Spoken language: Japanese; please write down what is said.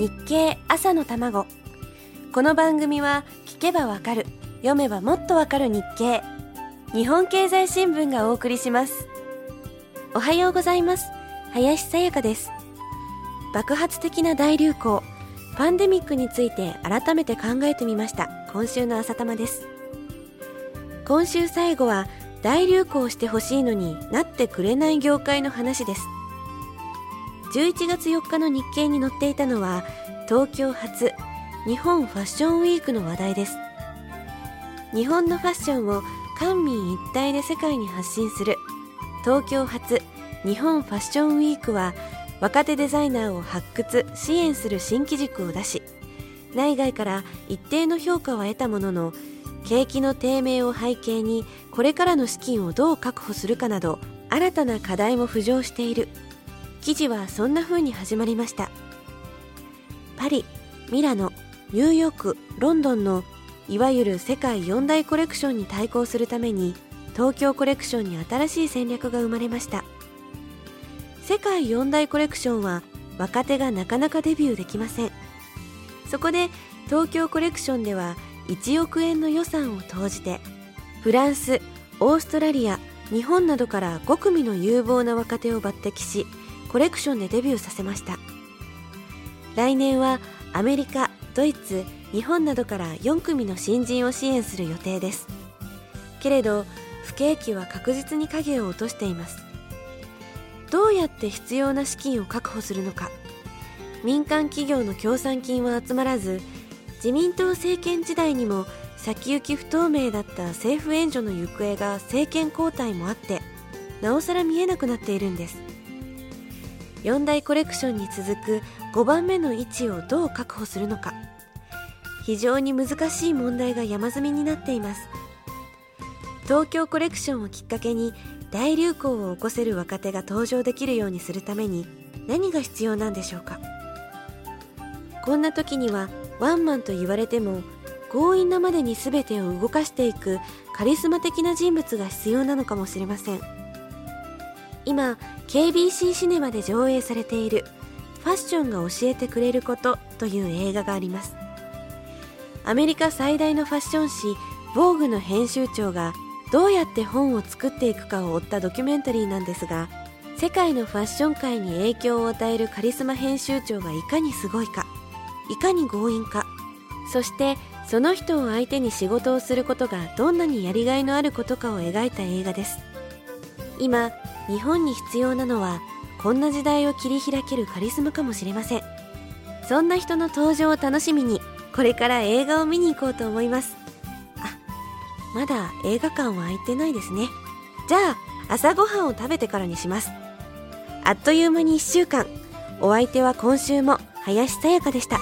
日経朝の卵。この番組は聞けばわかる読めばもっとわかる日経。日本経済新聞がお送りします。おはようございます。林さやかです。爆発的な大流行パンデミックについて改めて考えてみました。今週の朝玉です。今週最後は大流行してほしいのになってくれない業界の話です。11月4日の日経に載っていたのは東京発日本ファッションウィークの話題です。日本のファッションを官民一体で世界に発信する東京発日本ファッションウィークは若手デザイナーを発掘支援する新機軸を出し内外から一定の評価は得たものの景気の低迷を背景にこれからの資金をどう確保するかなど新たな課題も浮上している。記事はそんな風に始まりました。パリミラノニューヨークロンドンのいわゆる世界四大コレクションに対抗するために東京コレクションに新しい戦略が生まれました。世界四大コレクションは若手がなかなかデビューできません。そこで東京コレクションでは1億円の予算を投じてフランスオーストラリア日本などから5組の有望な若手を抜擢しコレクションでデビューさせました。来年はアメリカドイツ日本などから4組の新人を支援する予定です。けれど不景気は確実に影を落としています。どうやって必要な資金を確保するのか。民間企業の協賛金は集まらず自民党政権時代にも先行き不透明だった政府援助の行方が政権交代もあってなおさら見えなくなっているんです。4大コレクションに続く5番目の位置をどう確保するのか。非常に難しい問題が山積みになっています。東京コレクションをきっかけに大流行を起こせる若手が登場できるようにするために何が必要なんでしょうか。こんな時にはワンマンと言われても強引なまでに全てを動かしていくカリスマ的な人物が必要なのかもしれません。今 KBC シネマで上映されている「ファッションが教えてくれること」という映画があります。アメリカ最大のファッション誌「ヴォーグの編集長がどうやって本を作っていくかを追ったドキュメンタリーなんですが世界のファッション界に影響を与えるカリスマ編集長がいかにすごいかいかに強引かそしてその人を相手に仕事をすることがどんなにやりがいのあることかを描いた映画です。今日本に必要なのはこんな時代を切り開けるカリスマかもしれません。そんな人の登場を楽しみにこれから映画を見に行こうと思います。あまだ映画館は開いてないですね。じゃあ朝ごはんを食べてからにします。あっという間に1週間。お相手は今週も林さやかでした。